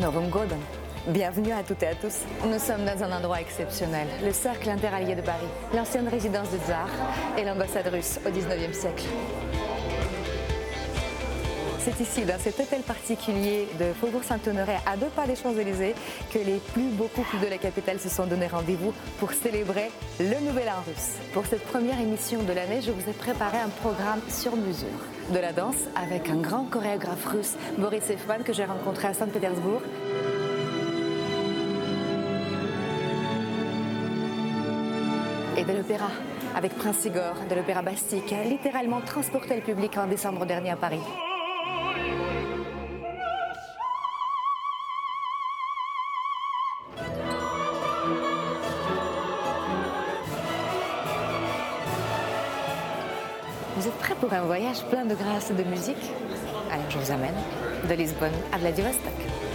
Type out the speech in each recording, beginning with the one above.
Novum Godom. Bienvenue à toutes et à tous. Nous sommes dans un endroit exceptionnel, le Cercle interallié de Paris, l'ancienne résidence de tsar et l'ambassade russe au 19e siècle. C'est ici, dans cet hôtel particulier de Faubourg Saint-Honoré, à deux pas des Champs-Élysées, que les plus beaux couples de la capitale se sont donné rendez-vous pour célébrer le Nouvel An russe. Pour cette première émission de l'année, je vous ai préparé un programme sur mesure. De la danse avec un grand chorégraphe russe, Boris Efman, que j'ai rencontré à Saint-Pétersbourg. Et de l'opéra, avec Prince Igor, de l'opéra Bastille, qui a littéralement transporté le public en décembre dernier à Paris. Un voyage plein de grâce et de musique Alors je vous amène de Lisbonne à Vladivostok.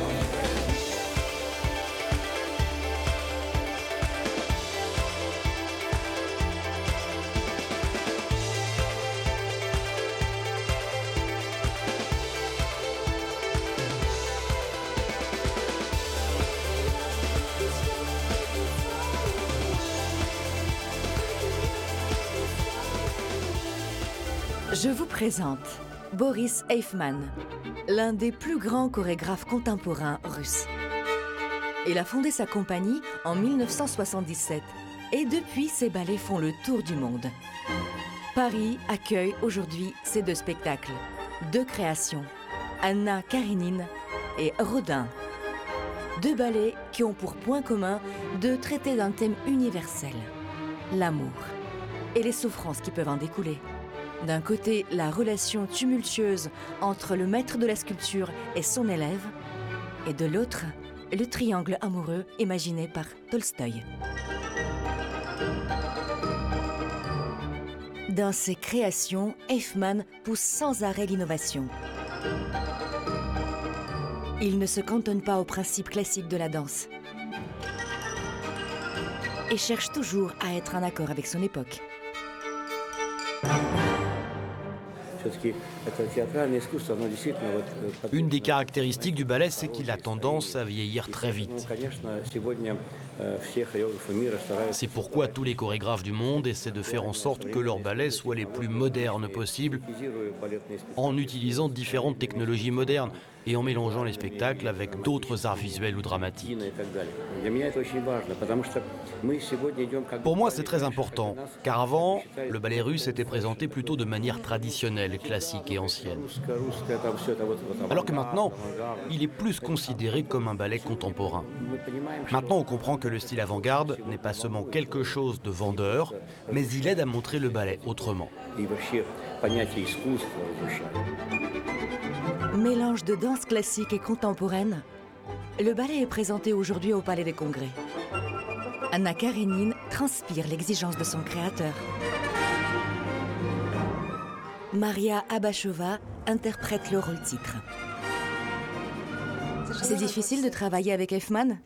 Je vous présente Boris Eifman, l'un des plus grands chorégraphes contemporains russes. Il a fondé sa compagnie en 1977 et depuis ses ballets font le tour du monde. Paris accueille aujourd'hui ces deux spectacles, deux créations, Anna Karenine et Rodin. Deux ballets qui ont pour point commun de traiter d'un thème universel, l'amour et les souffrances qui peuvent en découler. D'un côté, la relation tumultueuse entre le maître de la sculpture et son élève, et de l'autre, le triangle amoureux imaginé par Tolstoï. Dans ses créations, Eichmann pousse sans arrêt l'innovation. Il ne se cantonne pas aux principes classiques de la danse et cherche toujours à être en accord avec son époque. Une des caractéristiques du ballet, c'est qu'il a tendance à vieillir très vite. C'est pourquoi tous les chorégraphes du monde essaient de faire en sorte que leurs ballets soient les plus modernes possibles en utilisant différentes technologies modernes et en mélangeant les spectacles avec d'autres arts visuels ou dramatiques. Pour moi, c'est très important, car avant, le ballet russe était présenté plutôt de manière traditionnelle, classique et ancienne. Alors que maintenant, il est plus considéré comme un ballet contemporain. Maintenant, on comprend que le style avant-garde n'est pas seulement quelque chose de vendeur, mais il aide à montrer le ballet autrement. Mélange de danse classique et contemporaine, le ballet est présenté aujourd'hui au Palais des Congrès. Anna Karenine transpire l'exigence de son créateur. Maria Abashova interprète le rôle titre. C'est difficile de travailler avec Elfman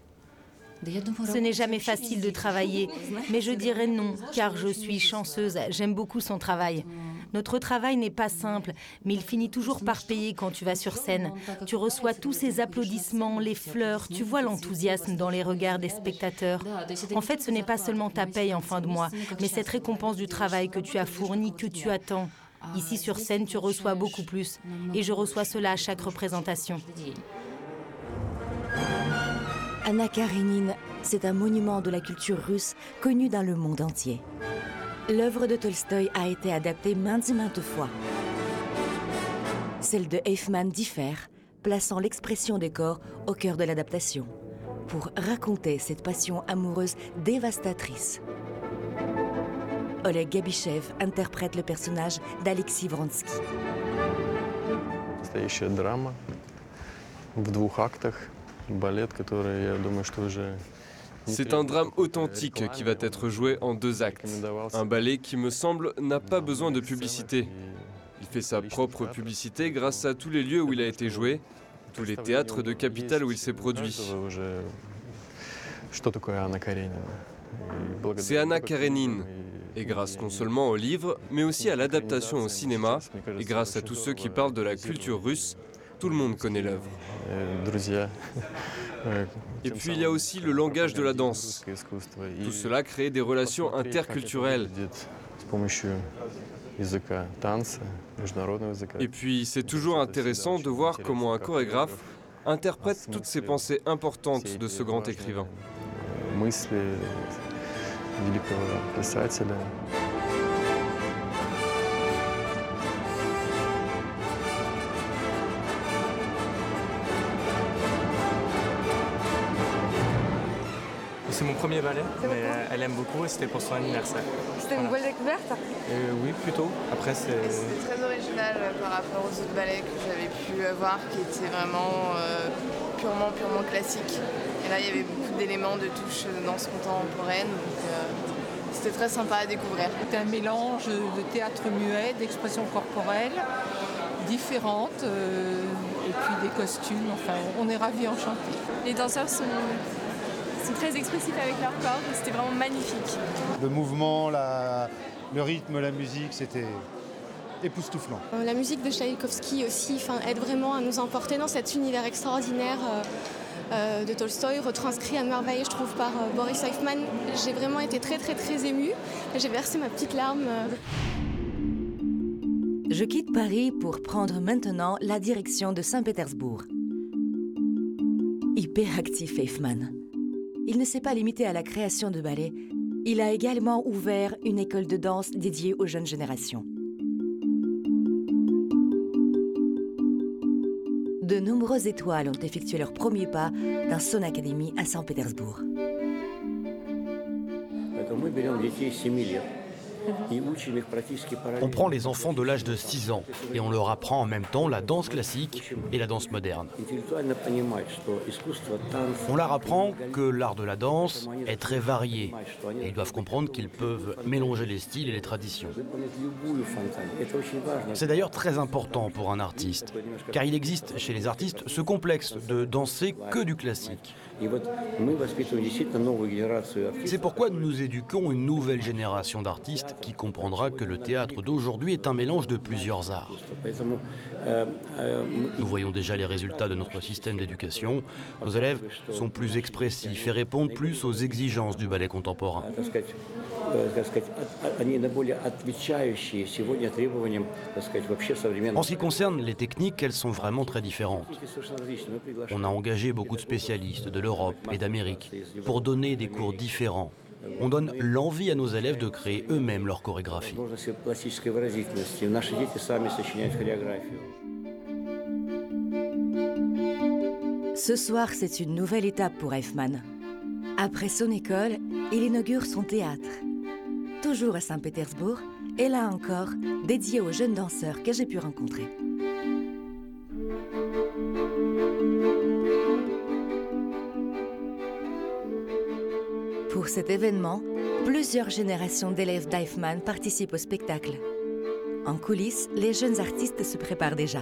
Ce n'est jamais facile de travailler, mais je dirais non, car je suis chanceuse, j'aime beaucoup son travail. Notre travail n'est pas simple, mais il finit toujours par payer quand tu vas sur scène. Tu reçois tous ces applaudissements, les fleurs, tu vois l'enthousiasme dans les regards des spectateurs. En fait, ce n'est pas seulement ta paye en fin de mois, mais cette récompense du travail que tu as fourni, que tu attends. Ici sur scène, tu reçois beaucoup plus, et je reçois cela à chaque représentation. Anna Karenine, c'est un monument de la culture russe connu dans le monde entier. L'œuvre de Tolstoï a été adaptée maintes et maintes fois. Celle de Eichmann diffère, plaçant l'expression des corps au cœur de l'adaptation, pour raconter cette passion amoureuse dévastatrice. Oleg Gabichev interprète le personnage d'Alexis Vronsky. Настоящая драма в двух актах. Балет, который, я думаю, что уже c'est un drame authentique qui va être joué en deux actes. Un ballet qui me semble n'a pas besoin de publicité. Il fait sa propre publicité grâce à tous les lieux où il a été joué, tous les théâtres de capitale où il s'est produit. C'est Anna Karenine. Et grâce non seulement au livre, mais aussi à l'adaptation au cinéma, et grâce à tous ceux qui parlent de la culture russe, Tout le monde connaît l'œuvre. Et puis il y a aussi le langage de la danse. Tout cela crée des relations interculturelles. Et puis c'est toujours intéressant de voir comment un chorégraphe interprète toutes ces pensées importantes de ce grand écrivain. C'est mon premier ballet, mais elle aime beaucoup et c'était pour son anniversaire. C'était une belle découverte euh, Oui, plutôt. Après, c'est. C'était très original euh, par rapport aux autres ballets que j'avais pu voir, qui étaient vraiment euh, purement, purement classiques. Et là, il y avait beaucoup d'éléments de touche de danse contemporaine, donc c'était très sympa à découvrir. C'était un mélange de théâtre muet, d'expression corporelle différentes, et puis des costumes. Enfin, on est ravis, enchantés. Les danseurs sont sont très expressifs avec leur corps. C'était vraiment magnifique. Le mouvement, la, le rythme, la musique, c'était époustouflant. Euh, la musique de Tchaïkovski aussi aide vraiment à nous emporter dans cet univers extraordinaire euh, euh, de Tolstoï, retranscrit à merveille, je trouve, par Boris Eifman. J'ai vraiment été très, très, très émue. J'ai versé ma petite larme. Je quitte Paris pour prendre maintenant la direction de Saint-Pétersbourg. Hyperactif Eifman il ne s'est pas limité à la création de ballets, il a également ouvert une école de danse dédiée aux jeunes générations. De nombreuses étoiles ont effectué leur premier pas dans son académie à Saint-Pétersbourg. On prend les enfants de l'âge de 6 ans et on leur apprend en même temps la danse classique et la danse moderne. On leur apprend que l'art de la danse est très varié et ils doivent comprendre qu'ils peuvent mélanger les styles et les traditions. C'est d'ailleurs très important pour un artiste, car il existe chez les artistes ce complexe de danser que du classique. C'est pourquoi nous éduquons une nouvelle génération d'artistes qui comprendra que le théâtre d'aujourd'hui est un mélange de plusieurs arts. Nous voyons déjà les résultats de notre système d'éducation. Nos élèves sont plus expressifs et répondent plus aux exigences du ballet contemporain. En ce qui concerne les techniques, elles sont vraiment très différentes. On a engagé beaucoup de spécialistes de l'Europe et d'Amérique pour donner des cours différents. On donne l'envie à nos élèves de créer eux-mêmes leur chorégraphie. Ce soir, c'est une nouvelle étape pour Eifman. Après son école, il inaugure son théâtre. Toujours à Saint-Pétersbourg, et là encore, dédié aux jeunes danseurs que j'ai pu rencontrer. Pour cet événement, plusieurs générations d'élèves d'Eifman participent au spectacle. En coulisses, les jeunes artistes se préparent déjà.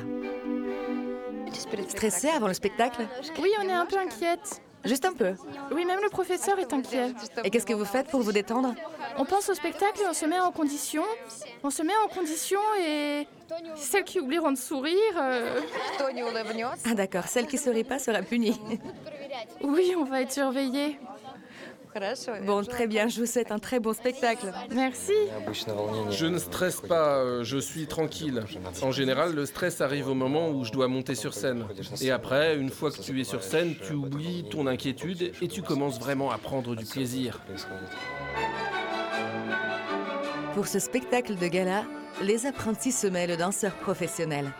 Stressé avant le spectacle? Oui, on est un peu inquiète. Juste un peu Oui, même le professeur est inquiet. Et qu'est-ce que vous faites pour vous détendre? On pense au spectacle et on se met en condition. On se met en condition et celles qui oublieront de sourire... Euh, ah d'accord, celle qui ne sourit pas sera punie. oui, on va être surveillés. Bon, très bien, je vous souhaite un très bon spectacle. Merci. Je ne stresse pas, euh, je suis tranquille. En général, le stress arrive au moment où je dois monter sur scène. Et après, une fois que tu es sur scène, tu oublies ton inquiétude et tu commences vraiment à prendre du plaisir. Pour ce spectacle de gala, les apprentis se mêlent aux danseurs professionnels.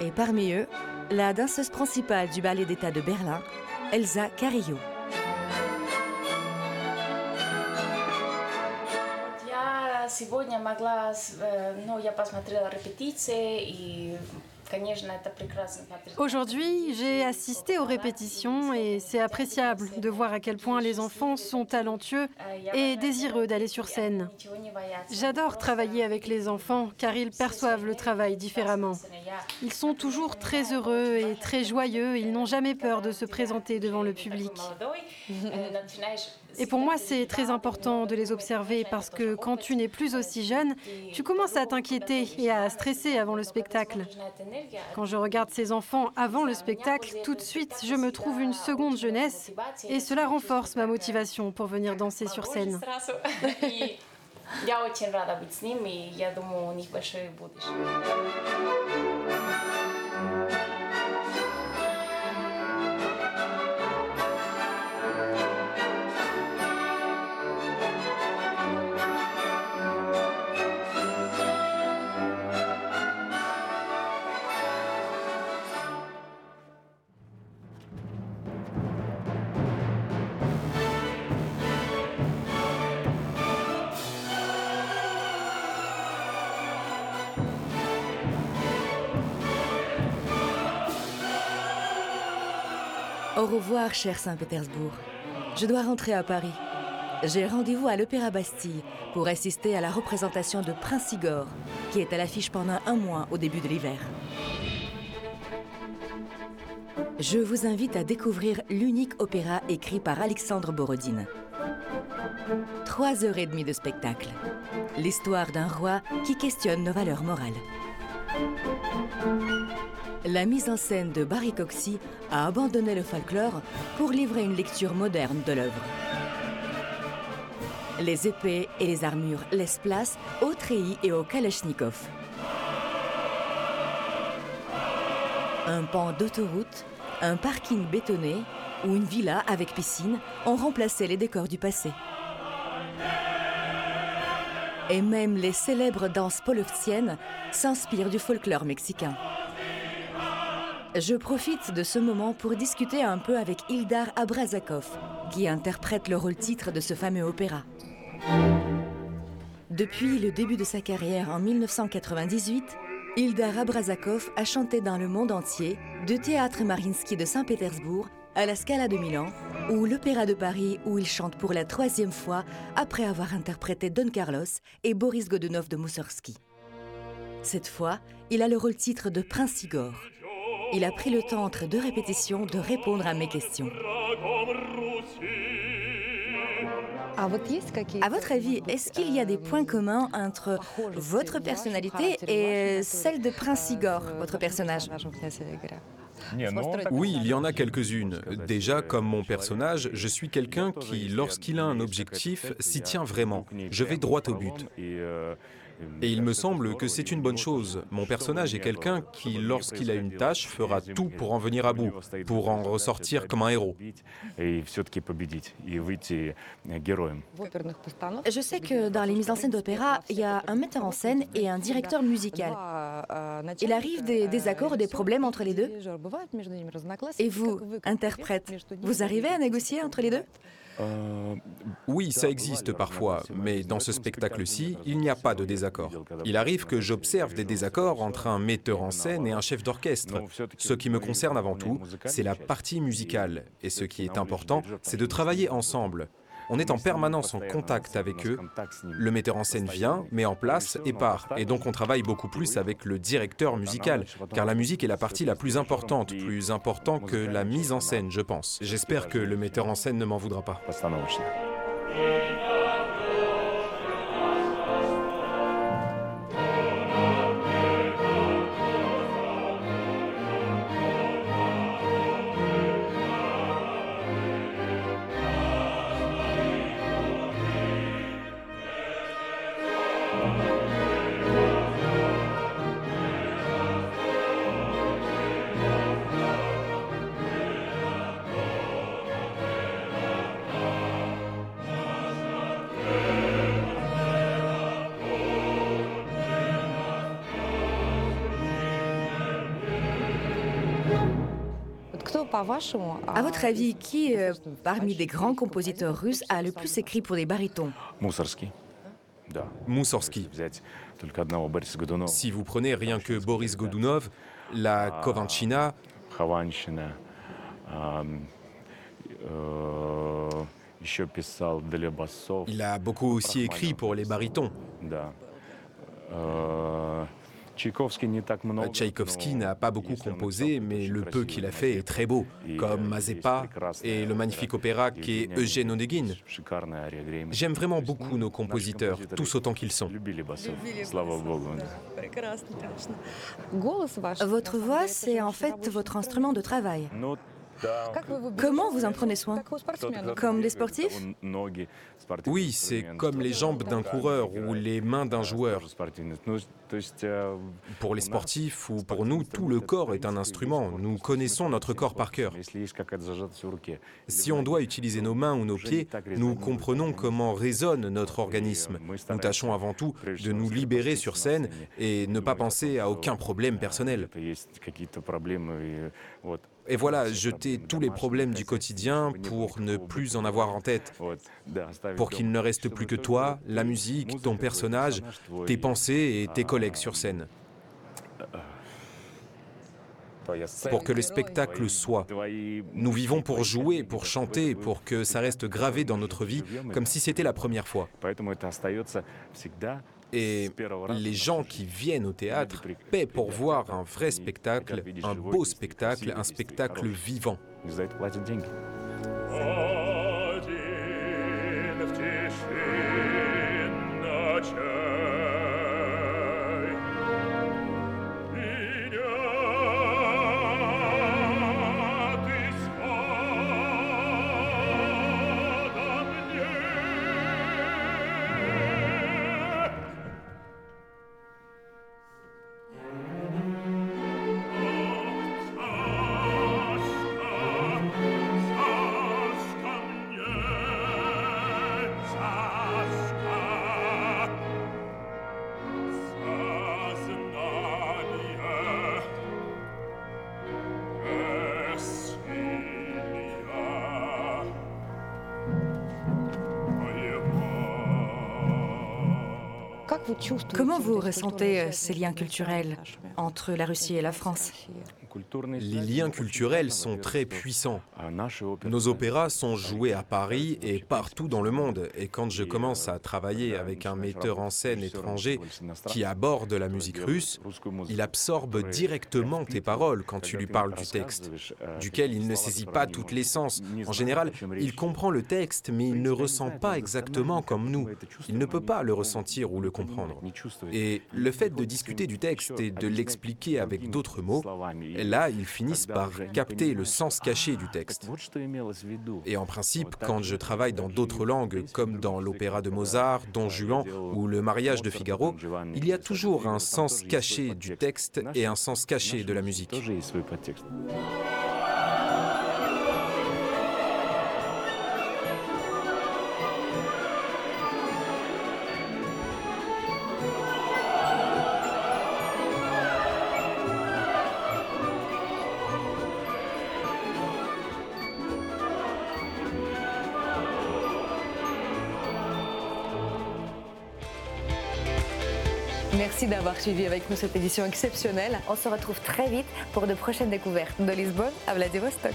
Et parmi eux, la danseuse principale du ballet d'État de Berlin, Elsa Carillo. Сегодня могла, ну, я посмотрела репетиции и Aujourd'hui, j'ai assisté aux répétitions et c'est appréciable de voir à quel point les enfants sont talentueux et désireux d'aller sur scène. J'adore travailler avec les enfants car ils perçoivent le travail différemment. Ils sont toujours très heureux et très joyeux, ils n'ont jamais peur de se présenter devant le public. Et pour moi, c'est très important de les observer parce que quand tu n'es plus aussi jeune, tu commences à t'inquiéter et à stresser avant le spectacle. Quand je regarde ces enfants avant le spectacle, tout de suite, je me trouve une seconde jeunesse et cela renforce ma motivation pour venir danser sur scène. Я очень рада быть с ними, и я думаю, у них большое будущее. revoir, cher Saint-Pétersbourg. Je dois rentrer à Paris. J'ai rendez-vous à l'Opéra Bastille pour assister à la représentation de Prince Igor, qui est à l'affiche pendant un mois au début de l'hiver. Je vous invite à découvrir l'unique opéra écrit par Alexandre Borodine. Trois heures et demie de spectacle. L'histoire d'un roi qui questionne nos valeurs morales. La mise en scène de Barry Coxey a abandonné le folklore pour livrer une lecture moderne de l'œuvre. Les épées et les armures laissent place aux treillis et aux kalachnikovs. Un pan d'autoroute, un parking bétonné ou une villa avec piscine ont remplacé les décors du passé. Et même les célèbres danses polovtsiennes s'inspirent du folklore mexicain. Je profite de ce moment pour discuter un peu avec Ildar Abrazakov, qui interprète le rôle titre de ce fameux opéra. Depuis le début de sa carrière en 1998, Ildar Abrazakov a chanté dans le monde entier, de Théâtre Marinsky de Saint-Pétersbourg à la Scala de Milan, ou l'Opéra de Paris où il chante pour la troisième fois après avoir interprété Don Carlos et Boris Godunov de Moussorgsky. Cette fois, il a le rôle titre de Prince Igor. Il a pris le temps entre deux répétitions de répondre à mes questions. À votre avis, est-ce qu'il y a des points communs entre votre personnalité et celle de Prince Igor, votre personnage? Oui, il y en a quelques-unes. Déjà, comme mon personnage, je suis quelqu'un qui, lorsqu'il a un objectif, s'y tient vraiment. Je vais droit au but. Et il me semble que c'est une bonne chose. Mon personnage est quelqu'un qui, lorsqu'il a une tâche, fera tout pour en venir à bout, pour en ressortir comme un héros. Je sais que dans les mises en scène d'opéra, il y a un metteur en scène et un directeur musical. Il arrive des désaccords ou des problèmes entre les deux Et vous, interprète, vous arrivez à négocier entre les deux? Oui, ça existe parfois, mais dans ce spectacle-ci, il n'y a pas de désaccord. Il arrive que j'observe des désaccords entre un metteur en scène et un chef d'orchestre. Ce qui me concerne avant tout, c'est la partie musicale. Et ce qui est important, c'est de travailler ensemble. On est en permanence en contact avec eux. Le metteur en scène vient, met en place et part. Et donc on travaille beaucoup plus avec le directeur musical, car la musique est la partie la plus importante, plus importante que la mise en scène, je pense. J'espère que le metteur en scène ne m'en voudra pas. À votre avis, qui, euh, parmi des grands compositeurs russes, a le plus écrit pour des barytons Moussorski. Moussorski. Si vous prenez rien que Boris Godunov, la Kovanchina, il a beaucoup aussi écrit pour les barytons. Tchaïkovski n'a pas beaucoup composé, mais le peu qu'il a fait est très beau, comme Mazepa et le magnifique opéra qui est Eugène Onegin. J'aime vraiment beaucoup nos compositeurs, tous autant qu'ils sont. Votre voix, c'est en fait votre instrument de travail. Comment vous en prenez soin? Comme des sportifs? Oui, c'est comme les jambes d'un coureur ou les mains d'un joueur. Pour les sportifs ou pour nous, tout le corps est un instrument. Nous connaissons notre corps par cœur. Si on doit utiliser nos mains ou nos pieds, nous comprenons comment résonne notre organisme. Nous tâchons avant tout de nous libérer sur scène et ne pas penser à aucun problème personnel. Et voilà, jeter tous les problèmes du quotidien pour ne plus en avoir en tête. Pour qu'il ne reste plus que toi, la musique, ton personnage, tes pensées et tes collègues sur scène. Pour que le spectacle soit. Nous vivons pour jouer, pour chanter, pour que ça reste gravé dans notre vie, comme si c'était la première fois. Et les gens qui viennent au théâtre paient pour voir un vrai spectacle, un beau spectacle, un spectacle vivant. Comment vous ressentez euh, ces liens culturels entre la Russie et la France? Les liens culturels sont très puissants. Nos opéras sont joués à Paris et partout dans le monde. Et quand je commence à travailler avec un metteur en scène étranger qui aborde la musique russe, il absorbe directement tes paroles quand tu lui parles du texte, duquel il ne saisit pas toute l'essence. En général, il comprend le texte, mais il ne ressent pas exactement comme nous. Il ne peut pas le ressentir ou le comprendre. Et le fait de discuter du texte et de l'expliquer avec d'autres mots, là, ils finissent par capter le sens caché du texte. Et en principe, quand je travaille dans d'autres langues, comme dans l'opéra de Mozart, Don Juan ou le mariage de Figaro, il y a toujours un sens caché du texte et un sens caché de la musique. Merci d'avoir suivi avec nous cette édition exceptionnelle. On se retrouve très vite pour de prochaines découvertes de Lisbonne à Vladivostok.